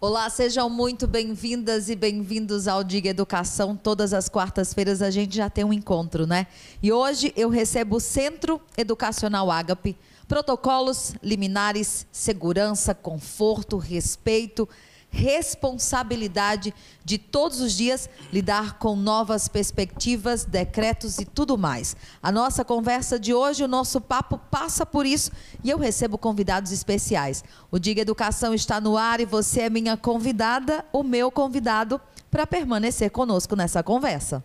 Olá, sejam muito bem-vindas e bem-vindos ao Diga Educação. Todas as quartas-feiras a gente já tem um encontro, né? E hoje eu recebo o Centro Educacional Ágape. Protocolos, liminares, segurança, conforto, respeito, responsabilidade de todos os dias lidar com novas perspectivas, decretos e tudo mais. A nossa conversa de hoje, o nosso papo passa por isso e eu recebo convidados especiais. O Diga Educação está no ar e você é minha convidada, o meu convidado, para permanecer conosco nessa conversa.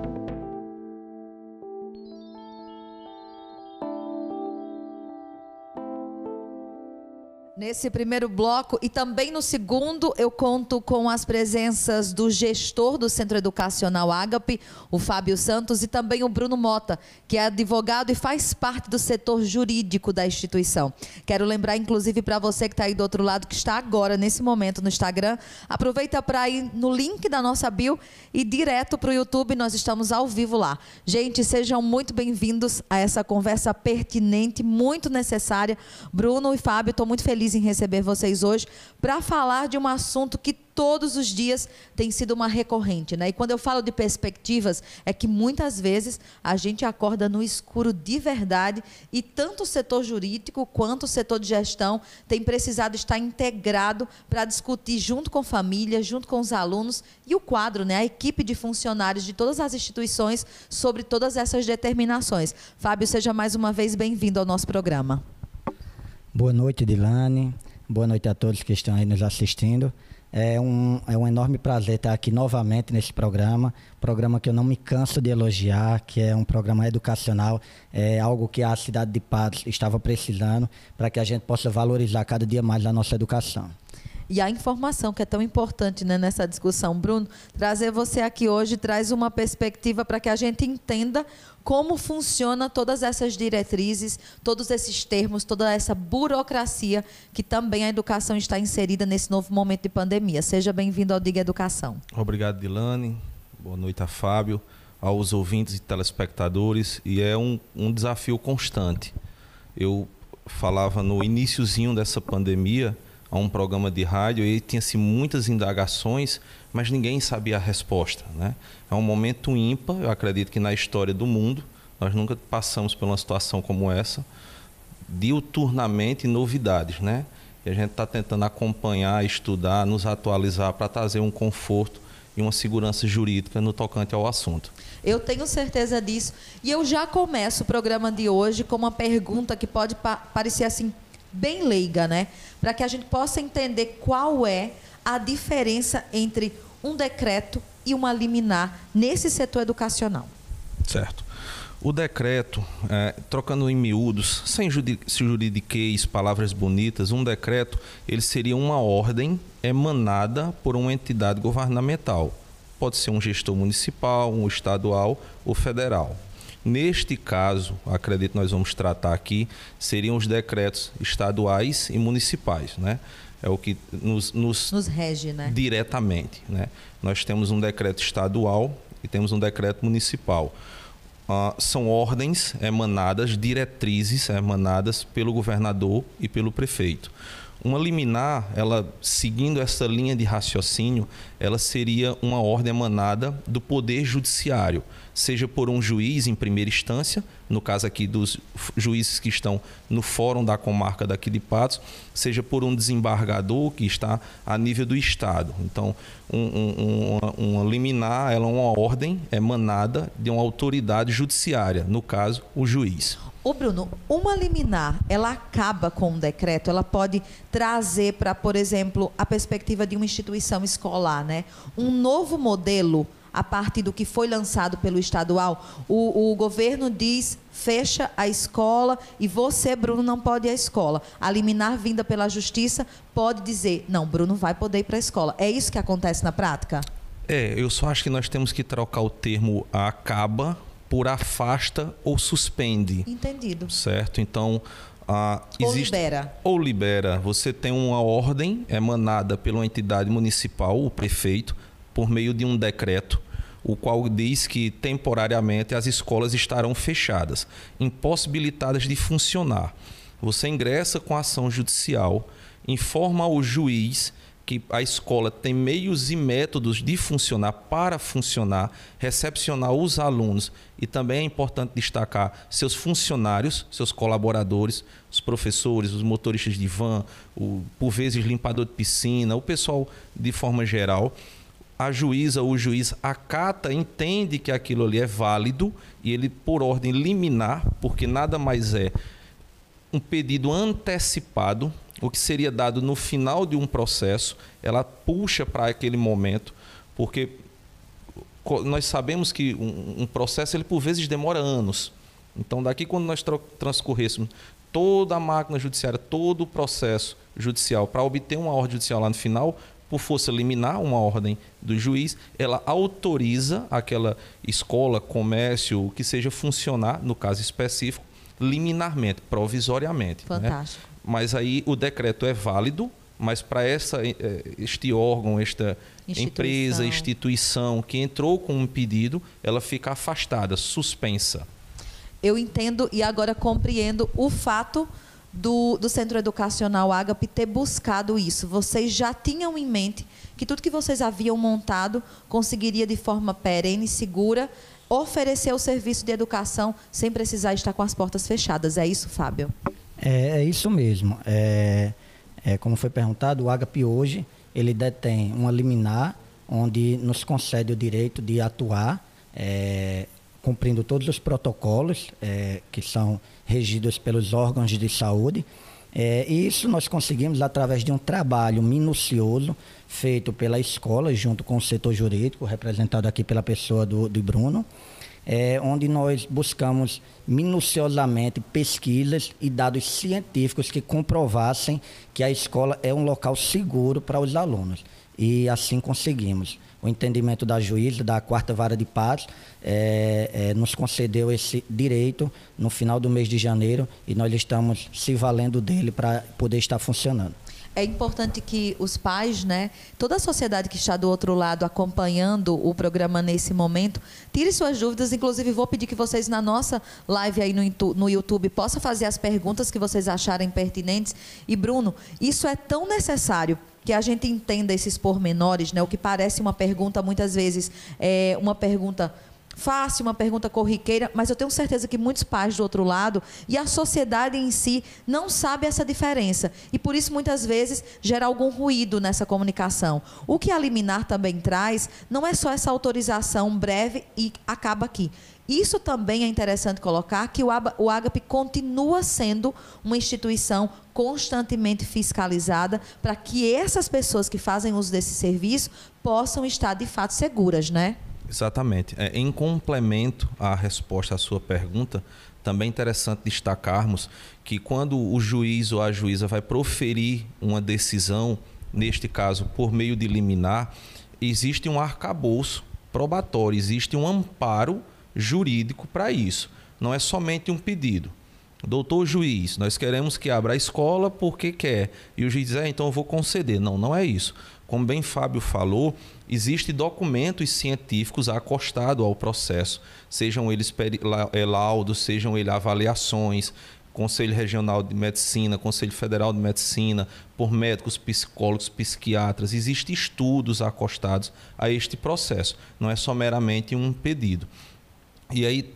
Nesse primeiro bloco e também no segundo, eu conto com as presenças do gestor do Centro Educacional Ágape, o Fábio Santos, e também o Bruno Mota, que é advogado e faz parte do setor jurídico da instituição. Quero lembrar, inclusive, para você que está aí do outro lado, que está agora, nesse momento, no Instagram, aproveita para ir no link da nossa bio e direto para o YouTube, nós estamos ao vivo lá. Gente, sejam muito bem-vindos a essa conversa pertinente, muito necessária. Bruno e Fábio, estou muito feliz feliz em receber vocês hoje para falar de um assunto que todos os dias tem sido uma recorrente, né? E quando eu falo de perspectivas, é que muitas vezes a gente acorda no escuro de verdade e tanto o setor jurídico quanto o setor de gestão tem precisado estar integrado para discutir junto com família, junto com os alunos e o quadro, né? A equipe de funcionários de todas as instituições sobre todas essas determinações. Fábio, seja mais uma vez bem-vindo ao nosso programa. Boa noite, Dilane. Boa noite a todos que estão aí nos assistindo. É um, é um enorme prazer estar aqui novamente nesse programa, programa que eu não me canso de elogiar, que é um programa educacional, é algo que a cidade de Patos estava precisando para que a gente possa valorizar cada dia mais a nossa educação e a informação que é tão importante né, nessa discussão. Bruno, trazer você aqui hoje traz uma perspectiva para que a gente entenda como funciona todas essas diretrizes, todos esses termos, toda essa burocracia que também a educação está inserida nesse novo momento de pandemia. Seja bem-vindo ao Diga Educação. Obrigado, Dilane. Boa noite a Fábio, aos ouvintes e telespectadores. E é um, um desafio constante. Eu falava no iníciozinho dessa pandemia a um programa de rádio e tinha-se muitas indagações, mas ninguém sabia a resposta. Né? É um momento ímpar, eu acredito que na história do mundo, nós nunca passamos por uma situação como essa, diuturnamente novidades. Né? E a gente está tentando acompanhar, estudar, nos atualizar para trazer um conforto e uma segurança jurídica no tocante ao assunto. Eu tenho certeza disso. E eu já começo o programa de hoje com uma pergunta que pode pa parecer assim bem leiga, né? Para que a gente possa entender qual é a diferença entre um decreto e uma liminar nesse setor educacional. Certo. O decreto, é, trocando em miúdos, sem juridiquês, palavras bonitas, um decreto ele seria uma ordem emanada por uma entidade governamental. Pode ser um gestor municipal, um estadual ou federal. Neste caso, acredito que nós vamos tratar aqui, seriam os decretos estaduais e municipais, né? É o que nos, nos, nos rege, né? Diretamente, né? Nós temos um decreto estadual e temos um decreto municipal. Uh, são ordens emanadas, diretrizes emanadas pelo governador e pelo prefeito. Uma liminar, ela seguindo essa linha de raciocínio, ela seria uma ordem emanada do poder judiciário, seja por um juiz em primeira instância, no caso aqui dos juízes que estão no fórum da comarca daqui de Patos, seja por um desembargador que está a nível do estado. Então, um, um, uma, uma liminar, ela é uma ordem emanada de uma autoridade judiciária, no caso, o juiz. O Bruno, uma liminar, ela acaba com um decreto, ela pode trazer para, por exemplo, a perspectiva de uma instituição escolar, né? Um novo modelo a partir do que foi lançado pelo estadual. O, o governo diz fecha a escola e você, Bruno, não pode ir à escola. A liminar vinda pela justiça pode dizer, não, Bruno vai poder ir para a escola. É isso que acontece na prática? É, eu só acho que nós temos que trocar o termo acaba por afasta ou suspende. Entendido. Certo? Então, Ah, ou libera. Ou libera. Você tem uma ordem emanada pela entidade municipal, o prefeito, por meio de um decreto, o qual diz que temporariamente as escolas estarão fechadas, impossibilitadas de funcionar. Você ingressa com ação judicial, informa ao juiz que a escola tem meios e métodos de funcionar para funcionar, recepcionar os alunos e também é importante destacar seus funcionários, seus colaboradores, os professores, os motoristas de van, o, por vezes limpador de piscina, o pessoal de forma geral. A juíza ou o juiz acata, entende que aquilo ali é válido e ele, por ordem liminar, porque nada mais é um pedido antecipado o que seria dado no final de um processo, ela puxa para aquele momento, porque nós sabemos que um, processo ele por vezes demora anos. Então, daqui quando nós transcorrêssemos toda a máquina judiciária, todo o processo judicial para obter uma ordem judicial lá no final, por força liminar, uma ordem do juiz, ela autoriza aquela escola, comércio, o que seja funcionar, no caso específico, liminarmente, provisoriamente. Né? Fantástico. Né? mas aí o decreto é válido, mas para essa eh, este órgão, esta instituição. empresa, instituição que entrou com um pedido, ela fica afastada, suspensa. Eu entendo e agora compreendo o fato do, do Centro Educacional Agape ter buscado isso. Vocês já tinham em mente que tudo que vocês haviam montado conseguiria de forma perene, segura, oferecer o serviço de educação sem precisar estar com as portas fechadas. É isso, Fábio? É, é isso mesmo. É, é, como foi perguntado, o Agape hoje ele detém uma liminar onde nos concede o direito de atuar é, cumprindo todos os protocolos é, que são regidos pelos órgãos de saúde. É, e isso nós conseguimos através de um trabalho minucioso feito pela escola, junto com o setor jurídico, representado aqui pela pessoa do, do Bruno, é, onde nós buscamos minuciosamente pesquisas e dados científicos que comprovassem que a escola é um local seguro para os alunos. E assim conseguimos. O entendimento da juíza da quarta vara de paz é, é, nos concedeu esse direito no final do mês de janeiro e nós estamos se valendo dele para poder estar funcionando é importante que os pais, né, toda a sociedade que está do outro lado acompanhando o programa nesse momento, tire suas dúvidas. Inclusive, vou pedir que vocês na nossa live aí no, no YouTube possam fazer as perguntas que vocês acharem pertinentes. E Bruno, isso é tão necessário que a gente entenda esses pormenores, né? O que parece uma pergunta muitas vezes é uma pergunta fácil, uma pergunta corriqueira, mas eu tenho certeza que muitos pais do outro lado e a sociedade em si não sabe essa diferença. E por isso, muitas vezes, gera algum ruído nessa comunicação. O que a liminar também traz não é só essa autorização breve e acaba aqui. Isso também é interessante colocar que o Agape continua sendo uma instituição constantemente fiscalizada para que essas pessoas que fazem uso desse serviço possam estar de fato seguras, né? Exatamente. É, em complemento à resposta à sua pergunta, também é interessante destacarmos que quando o juiz ou a juíza vai proferir uma decisão, neste caso por meio de liminar, existe um arcabouço probatório, existe um amparo jurídico para isso. Não é somente um pedido. Doutor juiz, nós queremos que abra a escola porque quer. E o juiz diz, é, então eu vou conceder. Não, não é isso. Como bem Fábio falou, existem documentos científicos acostados ao processo, sejam eles é, laudos, sejam eles avaliações, Conselho Regional de Medicina, Conselho Federal de Medicina, por médicos, psicólogos, psiquiatras. Existem estudos acostados a este processo, não é só meramente um pedido. E aí,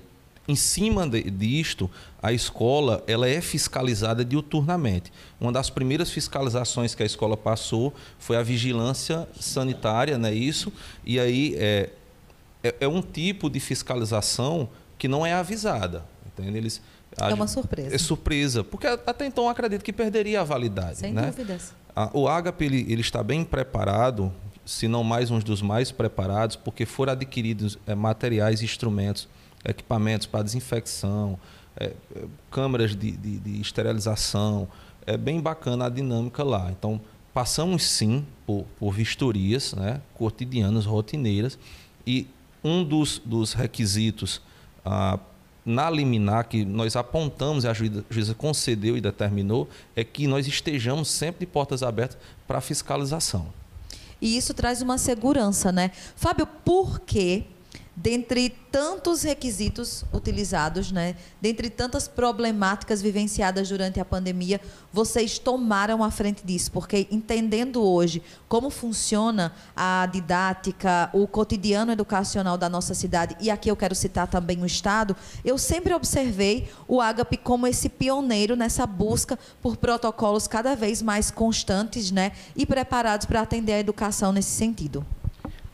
em cima de, disto, a escola ela é fiscalizada diuturnamente. Uma das primeiras fiscalizações que a escola passou foi a vigilância sanitária, não é isso? E aí é, é, é um tipo de fiscalização que não é avisada. Entende? Eles, é uma surpresa. É surpresa, porque até então eu acredito que perderia a validade. Sem né? dúvidas. O Agape ele, ele está bem preparado, se não mais um dos mais preparados, porque foram adquiridos é, materiais e instrumentos equipamentos para desinfecção, é, é, câmeras de, de, de, esterilização. É bem bacana a dinâmica lá. Então, passamos sim por, por vistorias né, cotidianas, rotineiras, e um dos, dos requisitos ah, na liminar que nós apontamos e a juíza concedeu e determinou é que nós estejamos sempre de portas abertas para fiscalização. E isso traz uma segurança, né? Fábio, por que dentre tantos requisitos utilizados, né, dentre tantas problemáticas vivenciadas durante a pandemia, vocês tomaram a frente disso, porque entendendo hoje como funciona a didática, o cotidiano educacional da nossa cidade, e aqui eu quero citar também o Estado, eu sempre observei o Agape como esse pioneiro nessa busca por protocolos cada vez mais constantes, né, e preparados para atender a educação nesse sentido.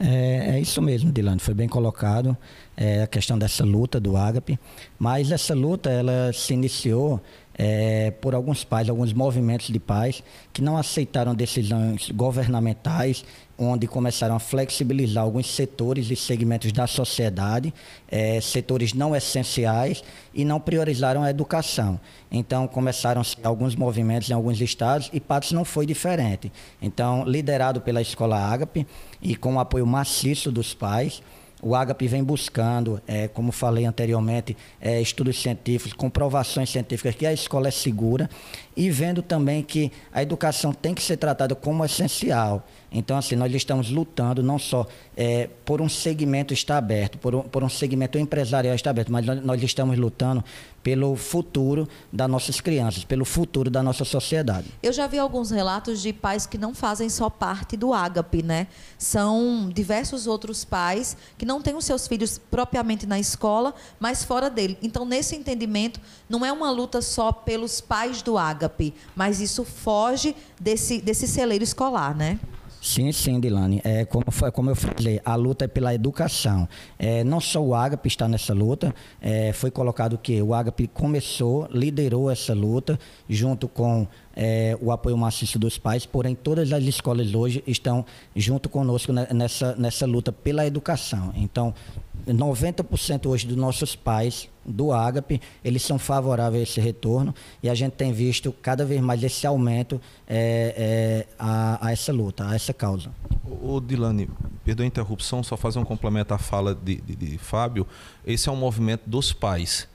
É, é isso mesmo, Dilane, foi bem colocado é, a questão dessa luta do Ágape, mas essa luta ela se iniciou é, por alguns pais, alguns movimentos de pais que não aceitaram decisões governamentais, onde começaram a flexibilizar alguns setores e segmentos da sociedade, é, setores não essenciais, e não priorizaram a educação. Então, começaram alguns movimentos em alguns estados e Patos não foi diferente. Então, liderado pela Escola Ágape e com o apoio maciço dos pais, o Agape vem buscando, é, como falei anteriormente, é, estudos científicos, comprovações científicas que a escola é segura e vendo também que a educação tem que ser tratada como essencial. Então, assim, nós estamos lutando não só é, por um segmento estar aberto, por um, por um segmento empresarial estar aberto, mas nós, estamos lutando pelo futuro das nossas crianças, pelo futuro da nossa sociedade. Eu já vi alguns relatos de pais que não fazem só parte do Ágape, né? São diversos outros pais que não têm os seus filhos propriamente na escola, mas fora dele. Então, nesse entendimento, não é uma luta só pelos pais do Ágape, mas isso foge desse, desse celeiro escolar, né? Sim, sim, Dilane. É, como, como eu falei, a luta é pela educação. É, não só o Agape está nessa luta, é, foi colocado que o Agape começou, liderou essa luta, junto com é, o apoio maciço dos pais, porém todas as escolas hoje estão junto conosco nessa, nessa luta pela educação. Então, 90% hoje dos nossos pais do Agape, eles são favoráveis a esse retorno e a gente tem visto cada vez mais esse aumento é, é, a, a, essa luta, a essa causa. O, Dilane, perdoa a interrupção, só fazer um complemento à fala de, de, de Fábio. Esse é um movimento dos pais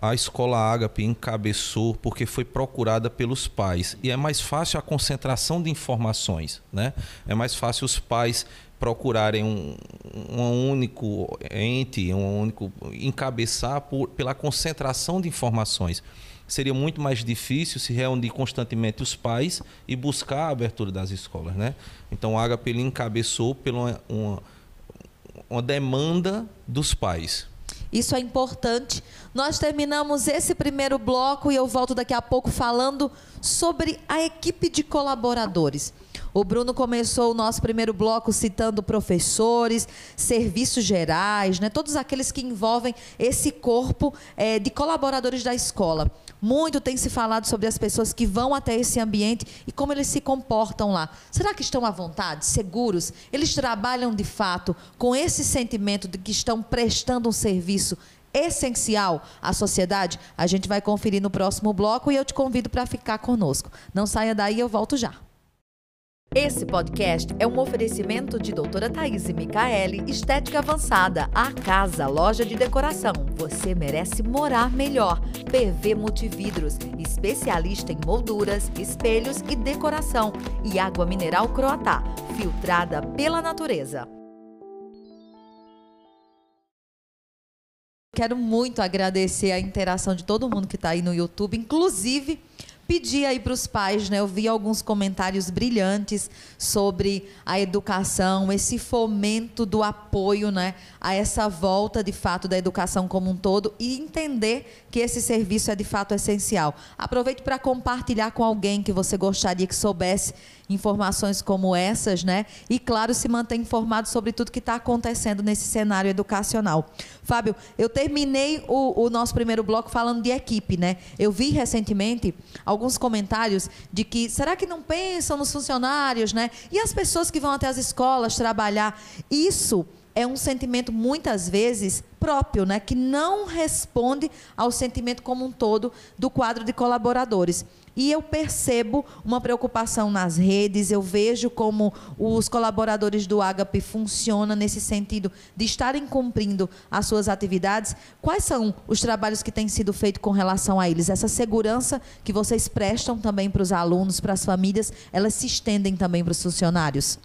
a escola Ágape encabeçou porque foi procurada pelos pais e é mais fácil a concentração de informações, né? É mais fácil os pais procurarem um, um único ente, um único encabeçar por, pela concentração de informações. Seria muito mais difícil se reunir constantemente os pais e buscar a abertura das escolas, né? Então Agape ele encabeçou pela uma, uma demanda dos pais. Isso é importante. Nós terminamos esse primeiro bloco e eu volto daqui a pouco falando sobre a equipe de colaboradores. O Bruno começou o nosso primeiro bloco citando professores, serviços gerais, né? todos aqueles que envolvem esse corpo é, de colaboradores da escola. Muito tem se falado sobre as pessoas que vão até esse ambiente e como eles se comportam lá. Será que estão à vontade, seguros? Eles trabalham de fato com esse sentimento de que estão prestando um serviço essencial à sociedade? A gente vai conferir no próximo bloco e eu te convido para ficar conosco. Não saia daí, eu volto já. Esse podcast é um oferecimento de doutora Thaís Micaele, Estética Avançada, a casa, loja de decoração. Você merece morar melhor. PV Multividros, especialista em molduras, espelhos e decoração. E água mineral Croatá, filtrada pela natureza. Quero muito agradecer a interação de todo mundo que está aí no YouTube, inclusive pedir aí para os pais, né? Eu vi alguns comentários brilhantes sobre a educação, esse fomento do apoio, né, a essa volta de fato da educação como um todo e entender que esse serviço é de fato essencial. Aproveite para compartilhar com alguém que você gostaria que soubesse informações como essas, né? E, claro, se manter informado sobre tudo que está acontecendo nesse cenário educacional. Fábio, eu terminei o, o, nosso primeiro bloco falando de equipe, né? Eu vi recentemente alguns comentários de que será que não pensam nos funcionários, né? E as pessoas que vão até as escolas trabalhar. Isso é um sentimento muitas vezes próprio, né, que não responde ao sentimento como um todo do quadro de colaboradores. E eu percebo uma preocupação nas redes, eu vejo como os colaboradores do Agape funcionam nesse sentido de estarem cumprindo as suas atividades. Quais são os trabalhos que têm sido feitos com relação a eles? Essa segurança que vocês prestam também para os alunos, para as famílias, elas se estendem também para os funcionários?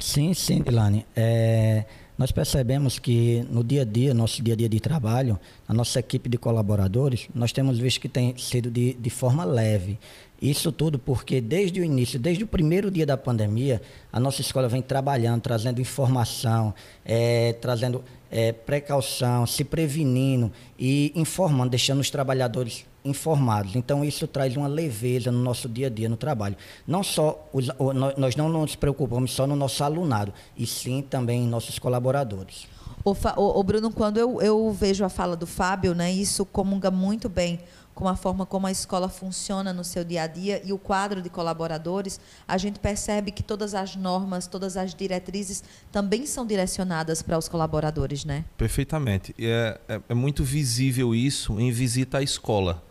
Sim, sim, Dilane. É, nós percebemos que no dia a dia, nosso dia a dia de trabalho, a nossa equipe de colaboradores, nós temos visto que tem sido de, de forma leve. Isso tudo porque desde o início, desde o primeiro dia da pandemia, a nossa escola vem trabalhando, trazendo informação, é, trazendo é, precaução, se prevenindo e informando, deixando os trabalhadores informados. Então isso traz uma leveza no nosso dia a dia no trabalho. Não só os, nós não nos preocupamos só no nosso alunado, e sim também em nossos colaboradores. O, o, o Bruno, quando eu, eu vejo a fala do Fábio, né, isso comunga muito bem com a forma como a escola funciona no seu dia a dia e o quadro de colaboradores, a gente percebe que todas as normas, todas as diretrizes também são direcionadas para os colaboradores, né? Perfeitamente. É, é, é muito visível isso em visita à escola.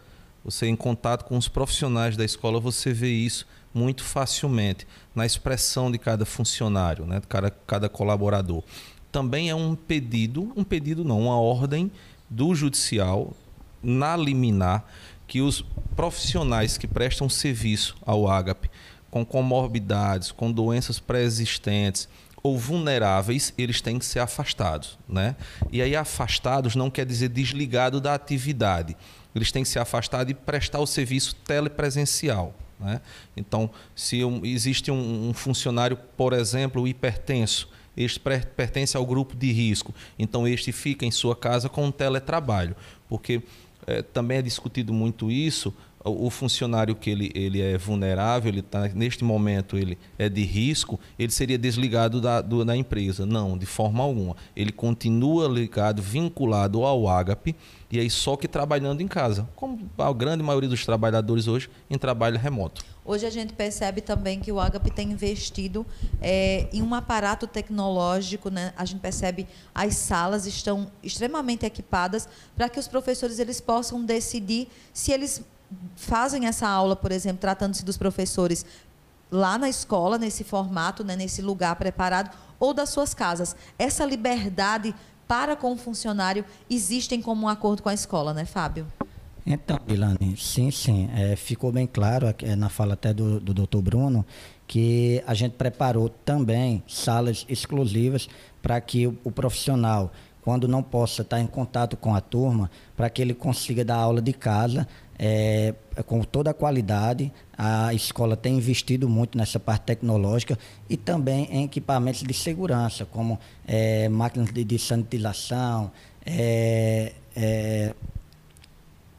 Você em contato com os profissionais da escola, você vê isso muito facilmente na expressão de cada funcionário, né, de cada, cada colaborador. Também é um pedido, um pedido não, uma ordem do judicial na liminar que os profissionais que prestam serviço ao ágape com comorbidades, com doenças pré-existentes ou vulneráveis, eles têm que ser afastados, né? E aí afastados não quer dizer desligado da atividade eles têm que se afastar e prestar o serviço telepresencial. Né? Então, se um, existe um, um, funcionário, por exemplo, hipertenso, este pertence ao grupo de risco, então este fica em sua casa com um teletrabalho, porque é, também é discutido muito isso. O funcionário que ele, ele é vulnerável, ele tá, neste momento ele é de risco, ele seria desligado da, do, da empresa. Não, de forma alguma. Ele continua ligado, vinculado ao ágape, e aí só que trabalhando em casa, como a grande maioria dos trabalhadores hoje em trabalho remoto. Hoje a gente percebe também que o Agape tem investido é, em um aparato tecnológico, né? A gente percebe as salas estão extremamente equipadas para que os professores eles possam decidir se eles fazem essa aula, por exemplo, tratando-se dos professores lá na escola, nesse formato, né, nesse lugar preparado, ou das suas casas. Essa liberdade para com o funcionário existem como um acordo com a escola, né, Fábio? Então, Ilane, sim, sim. É, ficou bem claro é, na fala até do, do doutor Bruno que a gente preparou também salas exclusivas para que o, o profissional, quando não possa estar em contato com a turma, para que ele consiga dar aula de casa é, com toda a qualidade. A escola tem investido muito nessa parte tecnológica e também em equipamentos de segurança, como é, máquinas de, de sanitização. É, é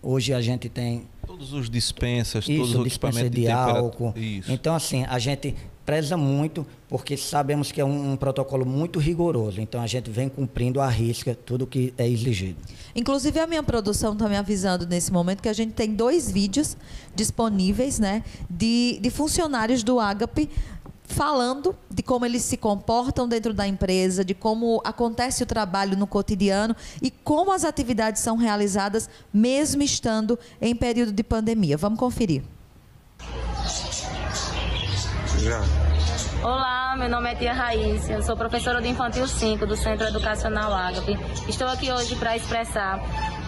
hoje a gente tem todos os dispensas, isso, todos os equipamentos de, de álcool. Isso. Então assim a gente preza muito porque sabemos que é um, um, protocolo muito rigoroso. Então a gente vem cumprindo à risca tudo que é exigido. Inclusive a minha produção está me avisando nesse momento que a gente tem dois vídeos disponíveis, né, de, de funcionários do Agape falando de como eles se comportam dentro da empresa, de como acontece o trabalho no cotidiano e como as atividades são realizadas mesmo estando em período de pandemia. Vamos conferir. Já. Olá, meu nome é Tia Raíssa, eu sou professora de Infantil 5 do Centro Educacional Ágape. Estou aqui hoje para expressar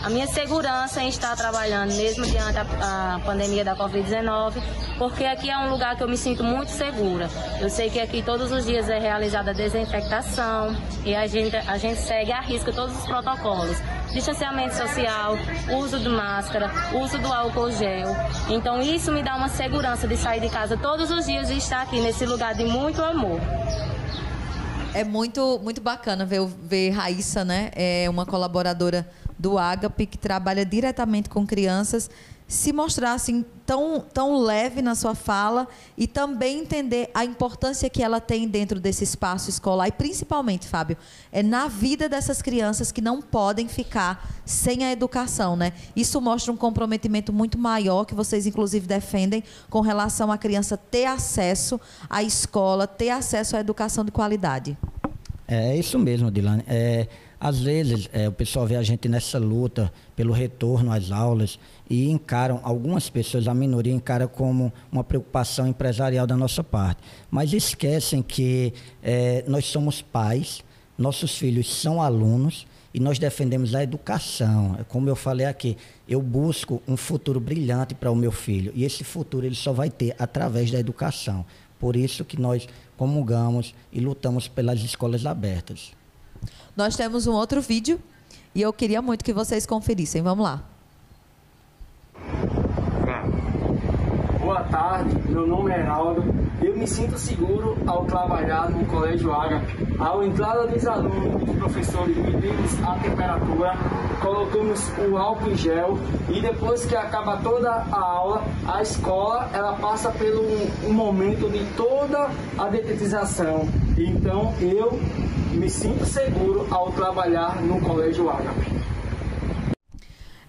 a minha segurança em estar trabalhando, mesmo diante da pandemia da Covid-19, porque aqui é um lugar que eu me sinto muito segura. Eu sei que aqui todos os dias é realizada a desinfectação e a gente, a gente segue à risca todos os protocolos. Distanciamento social, uso de máscara, uso do álcool gel. Então isso me dá uma segurança de sair de casa todos os dias e estar aqui nesse lugar de muito amor. É muito, muito bacana ver, ver Raíssa, né? É uma colaboradora do Agape, que trabalha diretamente com crianças, se mostrar assim tão, tão leve na sua fala e também entender a importância que ela tem dentro desse espaço escolar e principalmente, Fábio, é na vida dessas crianças que não podem ficar sem a educação, né? Isso mostra um comprometimento muito maior que vocês inclusive defendem com relação à criança ter acesso à escola, ter acesso à educação de qualidade. É, isso mesmo, Dilane. É, às vezes é, o pessoal vê a gente nessa luta pelo retorno às aulas e encaram, algumas pessoas, a minoria encara como uma preocupação empresarial da nossa parte. Mas esquecem que é, nós somos pais, nossos filhos são alunos e nós defendemos a educação. É como eu falei aqui, eu busco um futuro brilhante para o meu filho e esse futuro ele só vai ter através da educação. Por isso que nós comungamos e lutamos pelas escolas abertas. Nós temos um outro vídeo e eu queria muito que vocês conferissem. Vamos lá. Boa tarde, meu nome é Heraldo. Eu me sinto seguro ao trabalhar no Colégio Ágape. Ao entrada dos alunos, dos professores, medimos a temperatura, colocamos o álcool em gel e depois que acaba toda a aula, a escola ela passa pelo um momento de toda a detetização. Então eu me sinto seguro ao trabalhar no Colégio Ágape.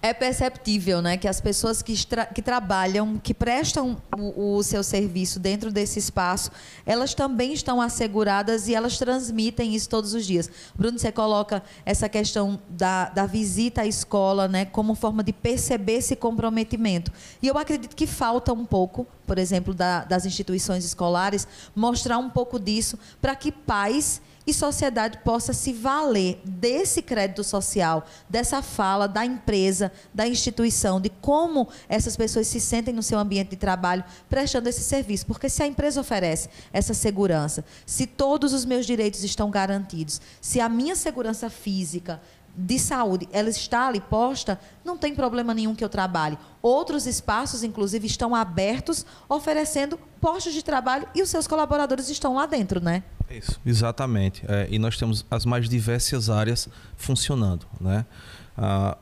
É perceptível, né, que as pessoas que, que trabalham, que prestam o, o, seu serviço dentro desse espaço, elas também estão asseguradas e elas transmitem isso todos os dias. Bruno, você coloca essa questão da, da visita à escola, né, como forma de perceber esse comprometimento. E eu acredito que falta um pouco, por exemplo, da, das instituições escolares, mostrar um pouco disso para que pais e sociedade possa se valer desse crédito social, dessa fala da empresa, da instituição, de como essas pessoas se sentem no seu ambiente de trabalho prestando esse serviço. Porque se a empresa oferece essa segurança, se todos os meus direitos estão garantidos, se a minha segurança física, de saúde, ela está ali posta, não tem problema nenhum que eu trabalhe. Outros espaços, inclusive, estão abertos, oferecendo postos de trabalho e os seus colaboradores estão lá dentro, né? Isso, exatamente. É, e nós temos as mais diversas áreas funcionando, né? Ah,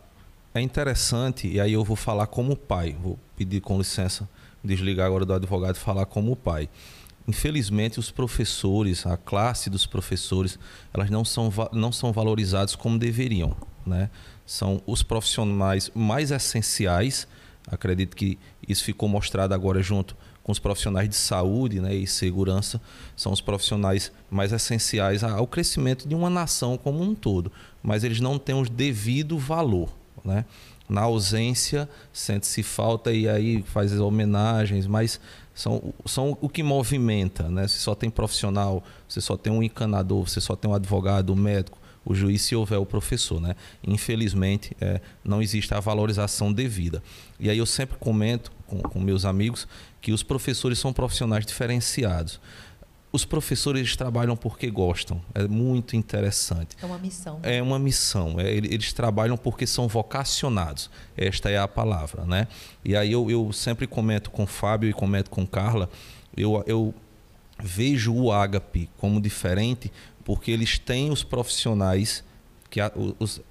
é interessante, e aí eu vou falar como pai, vou pedir com licença, desligar agora do advogado e falar como pai. Infelizmente, os professores, a classe dos professores, elas não são, não são valorizados como deveriam. Né? São os profissionais mais essenciais, acredito que isso ficou mostrado agora junto com os profissionais de saúde né, e segurança, são os profissionais mais essenciais ao crescimento de uma nação como um todo, mas eles não têm o devido valor. Né? Na ausência, sente-se falta e aí faz homenagens, mas são, são o que movimenta, né? Você só tem profissional, você só tem um encanador, você só tem um advogado, um médico, o juiz se houver o professor, né? Infelizmente, é, não existe a valorização devida. E aí eu sempre comento com, com meus amigos que os professores são profissionais diferenciados os professores trabalham porque gostam. É muito interessante. É uma missão. É uma missão. É, eles trabalham porque são vocacionados. Esta é a palavra, né? E aí eu, eu sempre comento com o Fábio e comento com Carla, eu, eu vejo o Agape como diferente porque eles têm os profissionais, que os,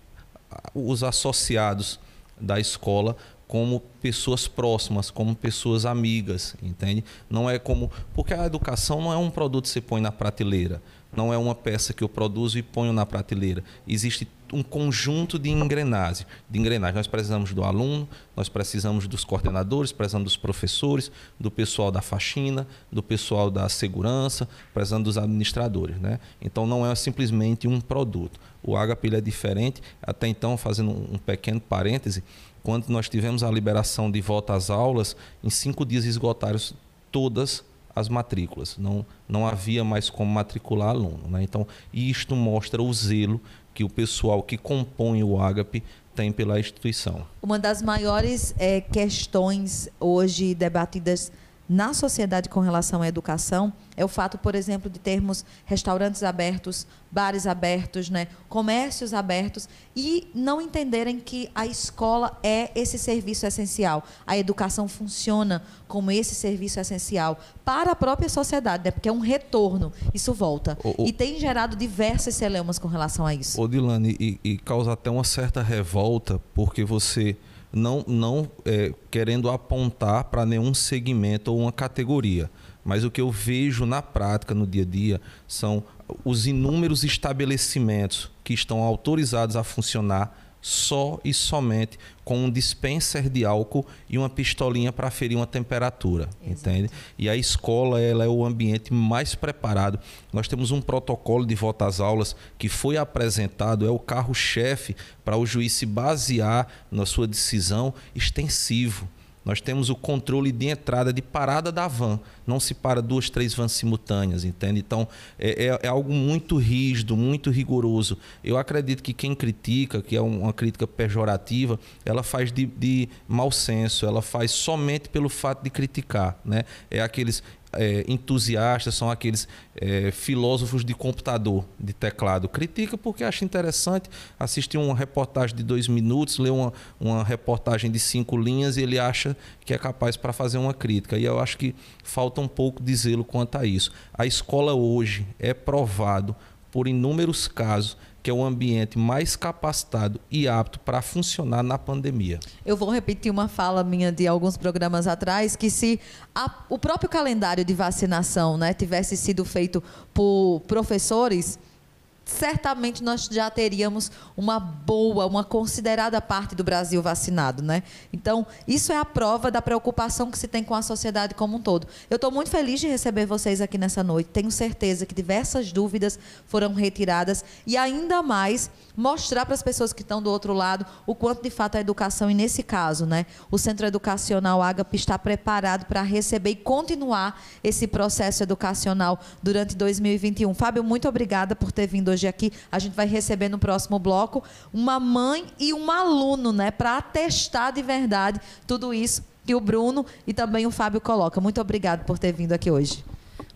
os associados da escola como pessoas próximas, como pessoas amigas, entende? Não é como porque a educação não é um produto que você põe na prateleira, não é uma peça que eu produzo e ponho na prateleira. Existe um conjunto de engrenagens, de engrenagens. Nós precisamos do aluno, nós precisamos dos coordenadores, precisamos dos professores, do pessoal da faxina, do pessoal da segurança, precisamos dos administradores, né? Então não é simplesmente um produto. O HP é diferente. Até então, fazendo um pequeno parêntese, quando nós tivemos a liberação de volta às aulas, em cinco dias esgotaram todas as matrículas. Não, não havia mais como matricular aluno. Né? Então, isto mostra o zelo que o pessoal que compõe o Agape tem pela instituição. Uma das maiores é, questões hoje debatidas na sociedade com relação à educação é o fato, por exemplo, de termos restaurantes abertos, bares abertos, né, comércios abertos e não entenderem que a escola é esse serviço essencial. A educação funciona como esse serviço essencial para a própria sociedade, né, porque é um retorno, isso volta. O, o, e tem gerado diversas celeumas com relação a isso. Ô, Dilane, e, e causa até uma certa revolta, porque você não, não é, querendo apontar para nenhum segmento ou uma categoria. Mas o que eu vejo na prática, no dia a dia, são os inúmeros estabelecimentos que estão autorizados a funcionar só e somente com um dispenser de álcool e uma pistolinha para ferir uma temperatura, Exato. entende? E a escola ela é o ambiente mais preparado. Nós temos um protocolo de volta às aulas que foi apresentado, é o carro-chefe para o juiz se basear na sua decisão extensivo. Nós temos o controle de entrada, de parada da van. Não se para duas, três vans simultâneas, entende? Então, é, é, é algo muito rígido, muito rigoroso. Eu acredito que quem critica, que é uma crítica pejorativa, ela faz de, de mau senso, ela faz somente pelo fato de criticar. Né? É aqueles é, entusiastas, são aqueles é, filósofos de computador, de teclado. Critica porque acha interessante assistir uma reportagem de dois minutos, ler uma, uma reportagem de cinco linhas e ele acha que é capaz para fazer uma crítica. E eu acho que falta um pouco de zelo quanto a isso. A escola hoje é provado por inúmeros casos que é o ambiente mais capacitado e apto para funcionar na pandemia. Eu vou repetir uma fala minha de alguns programas atrás, que se a, o próprio calendário de vacinação né, tivesse sido feito por professores certamente nós já teríamos uma boa, uma considerada parte do Brasil vacinado, né? Então, isso é a prova da preocupação que se tem com a sociedade como um todo. Eu estou muito feliz de receber vocês aqui nessa noite. Tenho certeza que diversas dúvidas foram retiradas e ainda mais mostrar para as pessoas que estão do outro lado o quanto de fato a educação e nesse caso, né, o Centro Educacional Agape está preparado para receber e continuar esse processo educacional durante 2021. Fábio, muito obrigada por ter vindo hoje aqui. A gente vai receber no próximo bloco uma mãe e um aluno, né, para atestar de verdade tudo isso que o Bruno e também o Fábio colocam. Muito obrigado por ter vindo aqui hoje.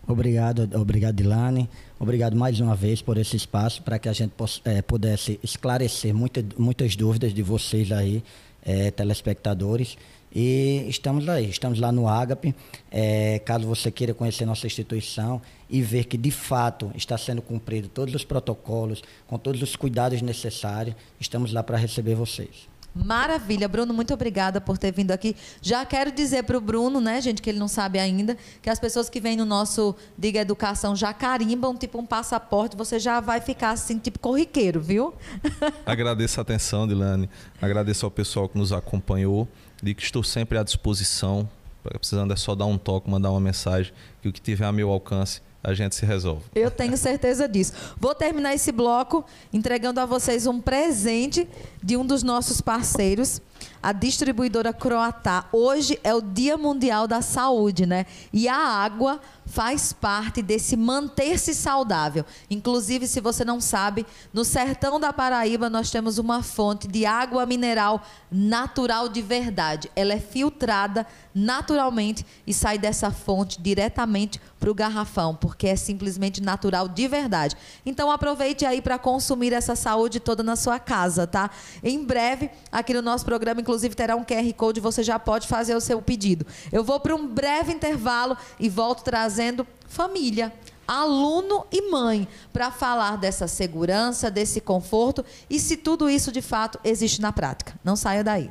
Obrigado, obrigado, Ilane. Obrigado mais uma vez por esse espaço para que a gente é, pudesse esclarecer muita, muitas dúvidas de vocês aí, é, telespectadores. E estamos aí, estamos lá no Agape. É, caso você queira conhecer nossa instituição e ver que de fato está sendo cumprido todos os protocolos, com todos os cuidados necessários, estamos lá para receber vocês. Maravilha, Bruno, muito obrigada por ter vindo aqui. Já quero dizer para o Bruno, né, gente, que ele não sabe ainda, que as pessoas que vêm no nosso Diga Educação já carimbam, tipo um passaporte, você já vai ficar assim, tipo corriqueiro, viu? Agradeço a atenção, Dilane. Agradeço ao pessoal que nos acompanhou. Digo que estou sempre à disposição. Precisando é só dar um toque, mandar uma mensagem, que o que tiver a meu alcance a gente se resolve. Eu tenho certeza disso. Vou terminar esse bloco entregando a vocês um presente de um dos nossos parceiros, a distribuidora Croatá. Hoje é o Dia Mundial da Saúde, né? E a água faz parte desse manter-se saudável. Inclusive, se você não sabe, no sertão da Paraíba nós temos uma fonte de água mineral natural de verdade. Ela é filtrada naturalmente e sai dessa fonte diretamente para o garrafão, porque é simplesmente natural de verdade. Então aproveite aí para consumir essa saúde toda na sua casa, tá? Em breve, aqui no nosso programa, inclusive, terá um QR Code, você já pode fazer o seu pedido. Eu vou para um breve intervalo e volto trazendo família aluno e mãe para falar dessa segurança, desse conforto e se tudo isso de fato existe na prática. Não saia daí.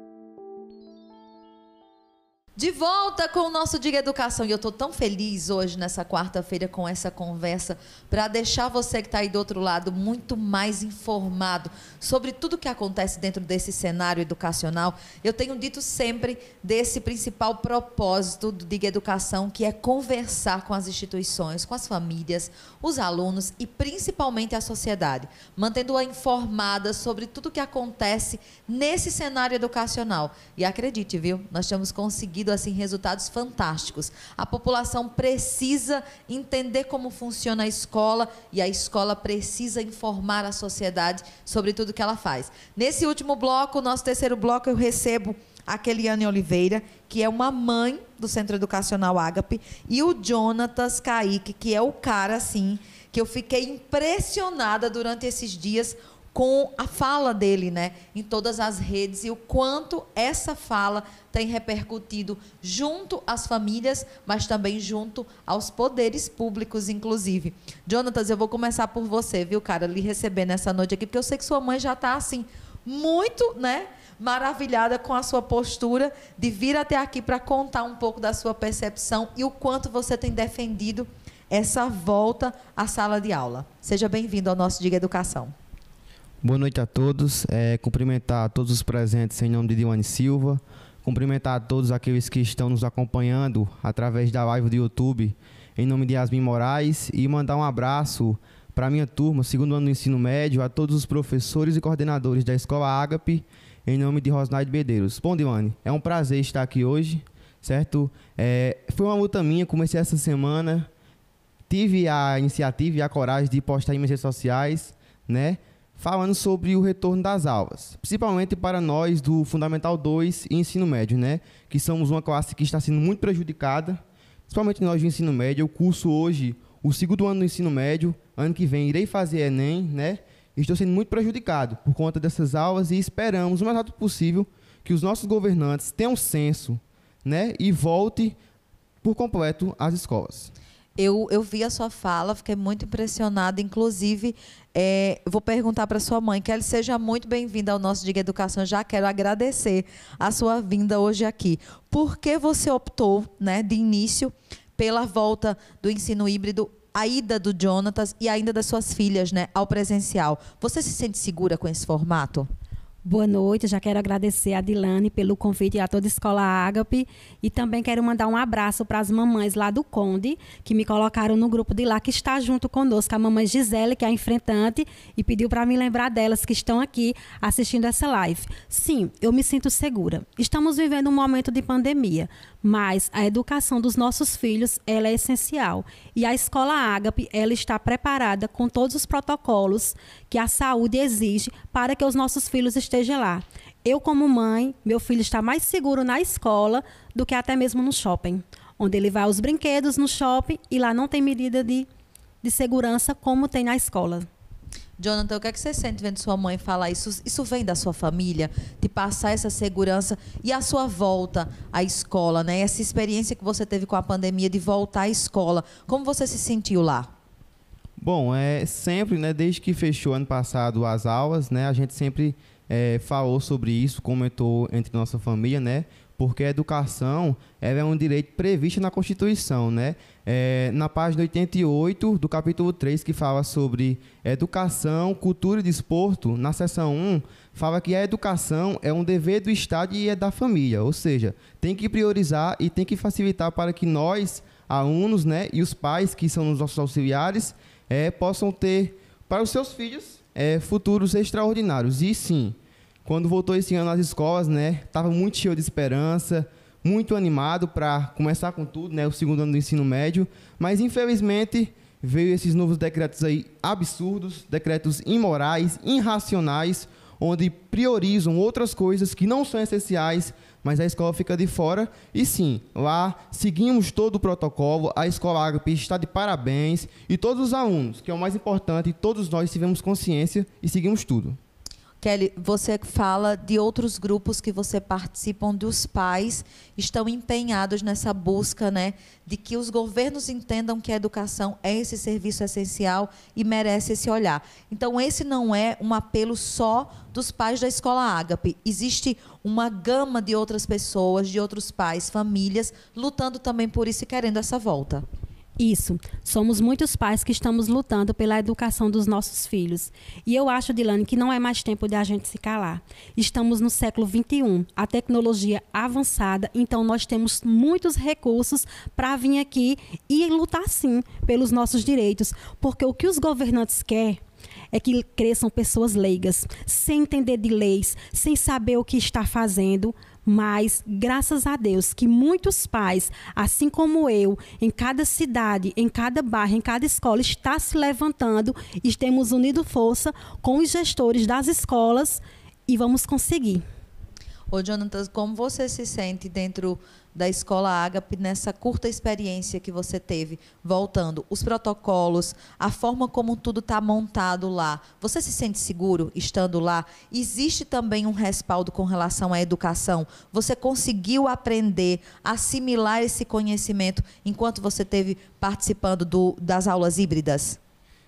De volta com o nosso Diga Educação. E eu estou tão feliz hoje, nessa quarta-feira, com essa conversa, para deixar você que está aí do outro lado muito mais informado sobre tudo que acontece dentro desse cenário educacional. Eu tenho dito sempre desse principal propósito do Diga Educação, que é conversar com as instituições, com as famílias, os alunos e principalmente a sociedade, mantendo-a informada sobre tudo que acontece nesse cenário educacional. E acredite, viu? Nós temos conseguido conseguido assim resultados fantásticos. A população precisa entender como funciona a escola e a escola precisa informar a sociedade sobre tudo que ela faz. Nesse último bloco, nosso terceiro bloco, eu recebo a Keliane Oliveira, que é uma mãe do Centro Educacional Ágape, e o Jonatas Kaique, que é o cara assim que eu fiquei impressionada durante esses dias com a fala dele, né, em todas as redes e o quanto essa fala tem repercutido junto às famílias, mas também junto aos poderes públicos, inclusive. Jonatas, eu vou começar por você, viu, cara, lhe receber nessa noite aqui, porque eu sei que sua mãe já está assim muito, né, maravilhada com a sua postura de vir até aqui para contar um pouco da sua percepção e o quanto você tem defendido essa volta à sala de aula. Seja bem-vindo ao nosso Diga Educação. Boa noite a todos. É, cumprimentar todos os presentes em nome de Diwane Silva. Cumprimentar a todos aqueles que estão nos acompanhando através da live do YouTube em nome de Yasmin Moraes e mandar um abraço para a minha turma, segundo ano do ensino médio, a todos os professores e coordenadores da Escola Ágape, em nome de Rosnaide Bedeiros. Bom, Diwane, é um prazer estar aqui hoje, certo? É, foi uma luta minha, comecei essa semana, tive a iniciativa e a coragem de postar em minhas redes sociais, né? Falando sobre o retorno das aulas, principalmente para nós do Fundamental 2 e Ensino Médio, né? Que somos uma classe que está sendo muito prejudicada, principalmente nós do ensino médio. Eu curso hoje o segundo ano do ensino médio, ano que vem irei fazer Enem, né? Estou sendo muito prejudicado por conta dessas aulas e esperamos o mais rápido possível que os nossos governantes tenham senso, né? E volte por completo às escolas. Eu, eu vi a sua fala, fiquei muito impressionada. Inclusive, é, vou perguntar para sua mãe, que ela seja muito bem-vinda ao nosso Diga Educação. Já quero agradecer a sua vinda hoje aqui. Por que você optou, né, de início, pela volta do ensino híbrido, a ida do Jonatas e ainda das suas filhas, né, ao presencial? Você se sente segura com esse formato? Boa noite, já quero agradecer a Dilane pelo convite a toda a Escola Ágape e também quero mandar um abraço para as mamães lá do Conde, que me colocaram no grupo de lá, que está junto conosco, a mamãe Gisele, que é a enfrentante, e pediu para me lembrar delas que estão aqui assistindo essa live. Sim, eu me sinto segura. Estamos vivendo um momento de pandemia, mas a educação dos nossos filhos ela é essencial e a escola Ágape ela está preparada com todos os protocolos que a saúde exige para que os nossos filhos estejam lá. Eu como mãe, meu filho está mais seguro na escola do que até mesmo no shopping, onde ele vai aos brinquedos no shopping e lá não tem medida de, de segurança como tem na escola. Jonathan, o que é que você sente vendo sua mãe falar isso? Isso vem da sua família, de passar essa segurança e a sua volta à escola, né? Essa experiência que você teve com a pandemia de voltar à escola. Como você se sentiu lá? Bom, é sempre, né? Desde que fechou ano passado as aulas, né? A gente sempre é, falou sobre isso, comentou entre nossa família, né? Porque a educação é um direito previsto na Constituição, né? É, na página 88 do capítulo 3, que fala sobre educação, cultura e desporto, na seção 1, fala que a educação é um dever do Estado e é da família, ou seja, tem que priorizar e tem que facilitar para que nós, alunos, né, e os pais, que são os nossos auxiliares, é, possam ter para os seus filhos é, futuros extraordinários. E sim, quando voltou esse ano às escolas, né, estava muito cheio de esperança, muito animado para começar com tudo, né, o segundo ano do ensino médio, mas infelizmente veio esses novos decretos aí absurdos, decretos imorais, irracionais, onde priorizam outras coisas que não são essenciais, mas a escola fica de fora. E sim, lá seguimos todo o protocolo, a escola Agape está de parabéns e todos os alunos, que é o mais importante, todos nós tivemos consciência e seguimos tudo. Kelly, você fala de outros grupos que você participam, dos pais estão empenhados nessa busca, né, de que os governos entendam que a educação é esse serviço essencial e merece esse olhar. Então, esse não é um apelo só dos pais da escola Ágape. Existe uma gama de outras pessoas, de outros pais, famílias, lutando também por isso e querendo essa volta. Isso. Somos muitos pais que estamos lutando pela educação dos nossos filhos. E eu acho, Dilane, que não é mais tempo de a gente se calar. Estamos no século XXI, a tecnologia avançada, então nós temos muitos recursos para vir aqui e lutar, sim, pelos nossos direitos. Porque o que os governantes querem é que cresçam pessoas leigas, sem entender de leis, sem saber o que está fazendo, mas graças a Deus que muitos pais, assim como eu, em cada cidade, em cada bairro, em cada escola, está se levantando e temos unido força com os gestores das escolas e vamos conseguir. Ô, Jonathan, como você se sente dentro da Escola Ágape nessa curta experiência que você teve, voltando, os protocolos, a forma como tudo está montado lá, você se sente seguro estando lá? Existe também um respaldo com relação à educação? Você conseguiu aprender, assimilar esse conhecimento enquanto você teve participando do, das aulas híbridas?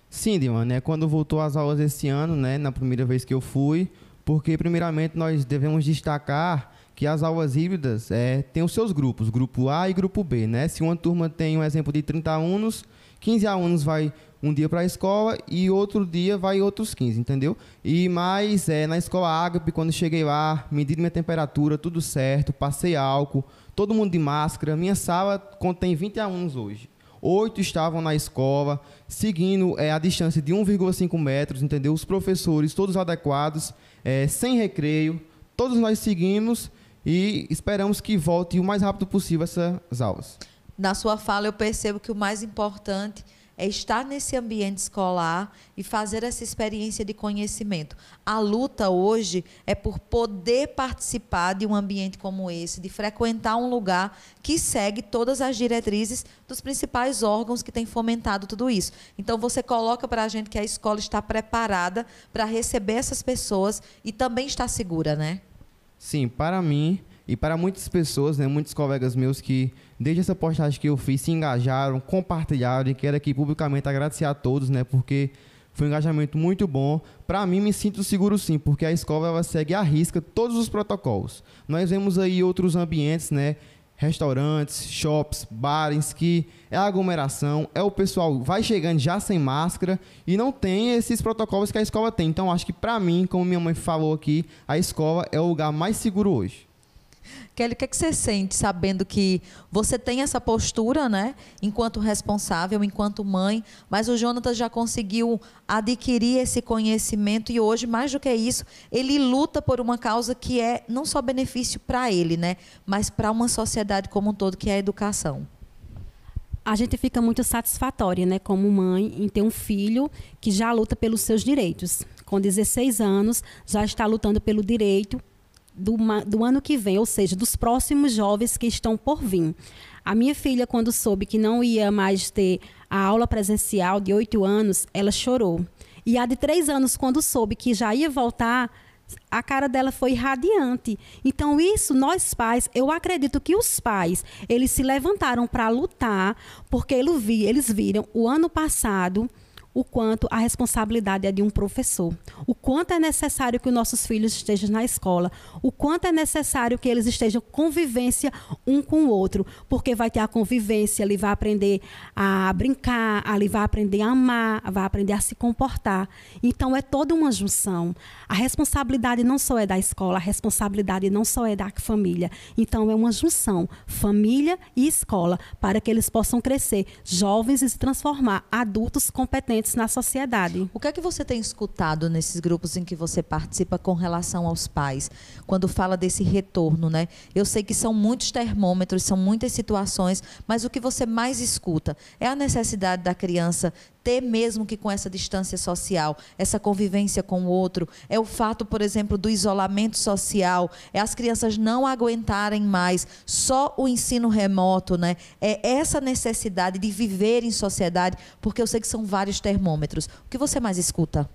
Sim, Dilma, né? Quando voltou às aulas esse ano, né, na primeira vez que eu fui, porque primeiramente nós devemos destacar que as aulas híbridas é, têm os seus grupos, grupo A e grupo B, né? Se uma turma tem um exemplo de 30 alunos, 15 alunos vai um dia para a escola e outro dia vai outros 15, entendeu? E mais é, na escola Ágape, quando cheguei lá, medi minha temperatura, tudo certo, passei álcool, todo mundo de máscara. Minha sala contém 20 alunos hoje. Oito estavam na escola, seguindo é, a distância de 1,5 metros, entendeu? Os professores todos adequados, é, sem recreio, todos nós seguimos e esperamos que volte o mais rápido possível essas aulas. Na sua fala, eu percebo que o mais importante é estar nesse ambiente escolar e fazer essa experiência de conhecimento. A luta hoje é por poder participar de um ambiente como esse, de frequentar um lugar que segue todas as diretrizes dos principais órgãos que têm fomentado tudo isso. Então, você coloca para a gente que a escola está preparada para receber essas pessoas e também está segura, né? Sim, para mim e para muitas pessoas, né, muitos colegas meus que, desde essa postagem que eu fiz, se engajaram, compartilharam e quero aqui publicamente agradecer a todos, né, porque foi um engajamento muito bom. Para mim, me sinto seguro sim, porque a escola ela segue à risca todos os protocolos. Nós vemos aí outros ambientes, né, restaurantes, shops, bares, que é aglomeração, é o pessoal vai chegando já sem máscara e não tem esses protocolos que a escola tem. Então, acho que para mim, como minha mãe falou aqui, a escola é o lugar mais seguro hoje. Kelly, o que, é que você sente sabendo que você tem essa postura, né, enquanto responsável, enquanto mãe, mas o Jonatas já conseguiu adquirir esse conhecimento e hoje, mais do que isso, ele luta por uma causa que é não só benefício para ele, né, mas para uma sociedade como um todo, que é a educação a gente fica muito satisfatória, né, como mãe, em ter um filho que já luta pelos seus direitos. Com 16 anos, já está lutando pelo direito do, do ano que vem, ou seja, dos próximos jovens que estão por vir. A minha filha, quando soube que não ia mais ter a aula presencial de oito anos, ela chorou. E a de três anos, quando soube que já ia voltar, a cara dela foi radiante. Então, isso, nós pais, eu acredito que os pais, eles se levantaram para lutar, porque eles viram o ano passado o quanto a responsabilidade é de um professor, o quanto é necessário que os nossos filhos estejam na escola, o quanto é necessário que eles estejam convivência um com o outro, porque vai ter a convivência, ele vai aprender a brincar, ele vai aprender a amar, vai aprender a se comportar. Então é toda uma junção. A responsabilidade não só é da escola, a responsabilidade não só é da família. Então é uma junção, família e escola, para que eles possam crescer jovens e se transformar adultos competentes na sociedade. O que é que você tem escutado nesses grupos em que você participa com relação aos pais, quando fala desse retorno, né? Eu sei que são muitos termômetros, são muitas situações, mas o que você mais escuta é a necessidade da criança ter mesmo que com essa distância social, essa convivência com o outro, é o fato, por exemplo, do isolamento social, é as crianças não aguentarem mais só o ensino remoto, né? É essa necessidade de viver em sociedade, porque eu sei que são vários termômetros. O que você mais escuta?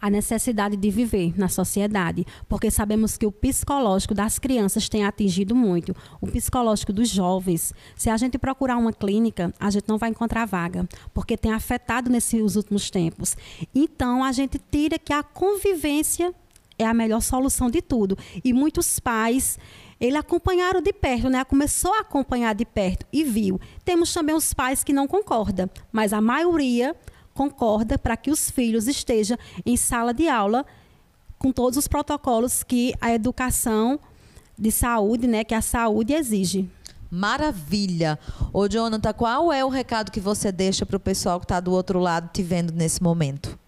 A necessidade de viver na sociedade, porque sabemos que o psicológico das crianças tem atingido muito, o psicológico dos jovens. Se a gente procurar uma clínica, a gente não vai encontrar vaga, porque tem afetado nesses últimos tempos. Então, a gente tira que a convivência é a melhor solução de tudo. E muitos pais ele acompanharam de perto, né? Começou a acompanhar de perto e viu. Temos também os pais que não concordam, mas a maioria concorda para que os filhos estejam em sala de aula com todos os protocolos que a educação de saúde, né, que a saúde exige. Maravilha. Ô, Jonathan, qual é o recado que você deixa para o pessoal que está do outro lado te vendo nesse momento?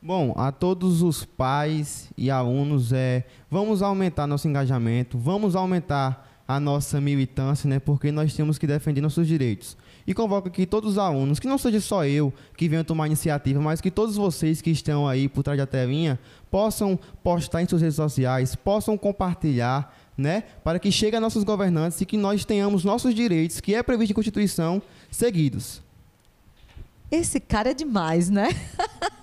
Bom, a todos os pais e alunos, é, vamos aumentar nosso engajamento, vamos aumentar a nossa militância, né, porque nós temos que defender nossos direitos e convoco aqui todos os alunos, que não seja só eu que venha tomar iniciativa, mas que todos vocês que estão aí por trás da telinha possam postar em suas redes sociais, possam compartilhar né, para que chegue a nossos governantes e que nós tenhamos nossos direitos, que é previsto em Constituição, seguidos. Esse cara é demais, né?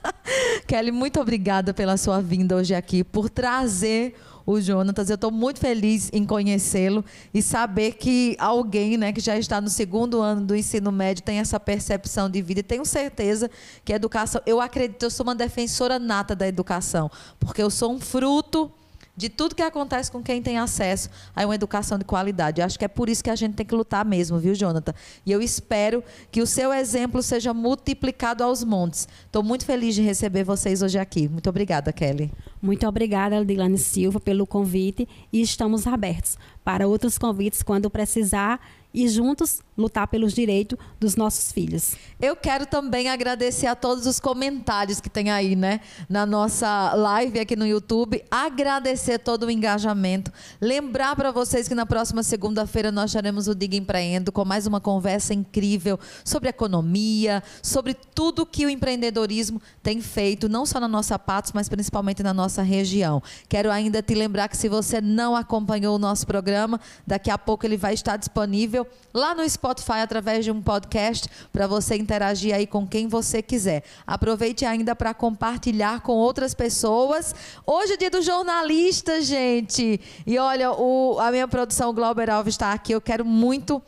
Kelly, muito obrigada pela sua vinda hoje aqui, por trazer o Jonatas. Eu estou muito feliz em conhecê-lo e saber que alguém né, que já está no segundo ano do ensino médio tem essa percepção de vida. E tenho certeza que a educação. Eu acredito, eu sou uma defensora nata da educação, porque eu sou um fruto de tudo que acontece com quem tem acesso a uma educação de qualidade. Acho que é por isso que a gente tem que lutar mesmo, viu, Jonathan? E eu espero que o seu exemplo seja multiplicado aos montes. Estou muito feliz de receber vocês hoje aqui. Muito obrigada, Kelly. Muito obrigada, Dilane Silva, pelo convite e estamos abertos para outros convites quando precisar e juntos lutar pelos direitos dos nossos filhos. Eu quero também agradecer a todos os comentários que tem aí, né, na nossa live aqui no YouTube. Agradecer todo o engajamento. Lembrar para vocês que na próxima segunda-feira nós teremos o Diga Empreendo com mais uma conversa incrível sobre economia, sobre tudo que o empreendedorismo tem feito, não só na nossa Patos, mas principalmente na nossa região. Quero ainda te lembrar que se você não acompanhou o nosso programa, daqui a pouco ele vai estar disponível lá no Spotify através de um podcast para você interagir aí com quem você quiser. Aproveite ainda para compartilhar com outras pessoas. Hoje é dia do jornalista, gente. E olha, o, a minha produção Glauber Alves está aqui. Eu quero muito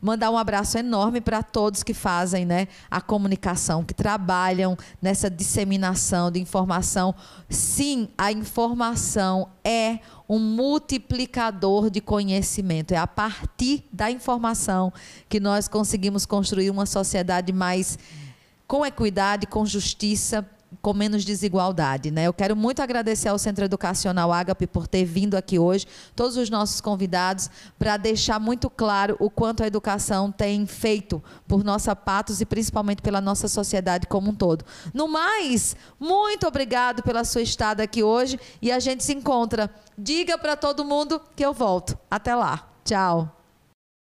mandar um abraço enorme para todos que fazem né, a comunicação, que trabalham nessa disseminação de informação. Sim, a informação é um multiplicador de conhecimento. É a partir da informação que nós conseguimos construir uma sociedade mais com equidade, com justiça com menos desigualdade. Né? Eu quero muito agradecer ao Centro Educacional Agape por ter vindo aqui hoje, todos os nossos convidados, para deixar muito claro o quanto a educação tem feito por nossa Patos e principalmente pela nossa sociedade como um todo. No mais, muito obrigado pela sua estada aqui hoje e a gente se encontra. Diga para todo mundo que eu volto. Até lá. Tchau.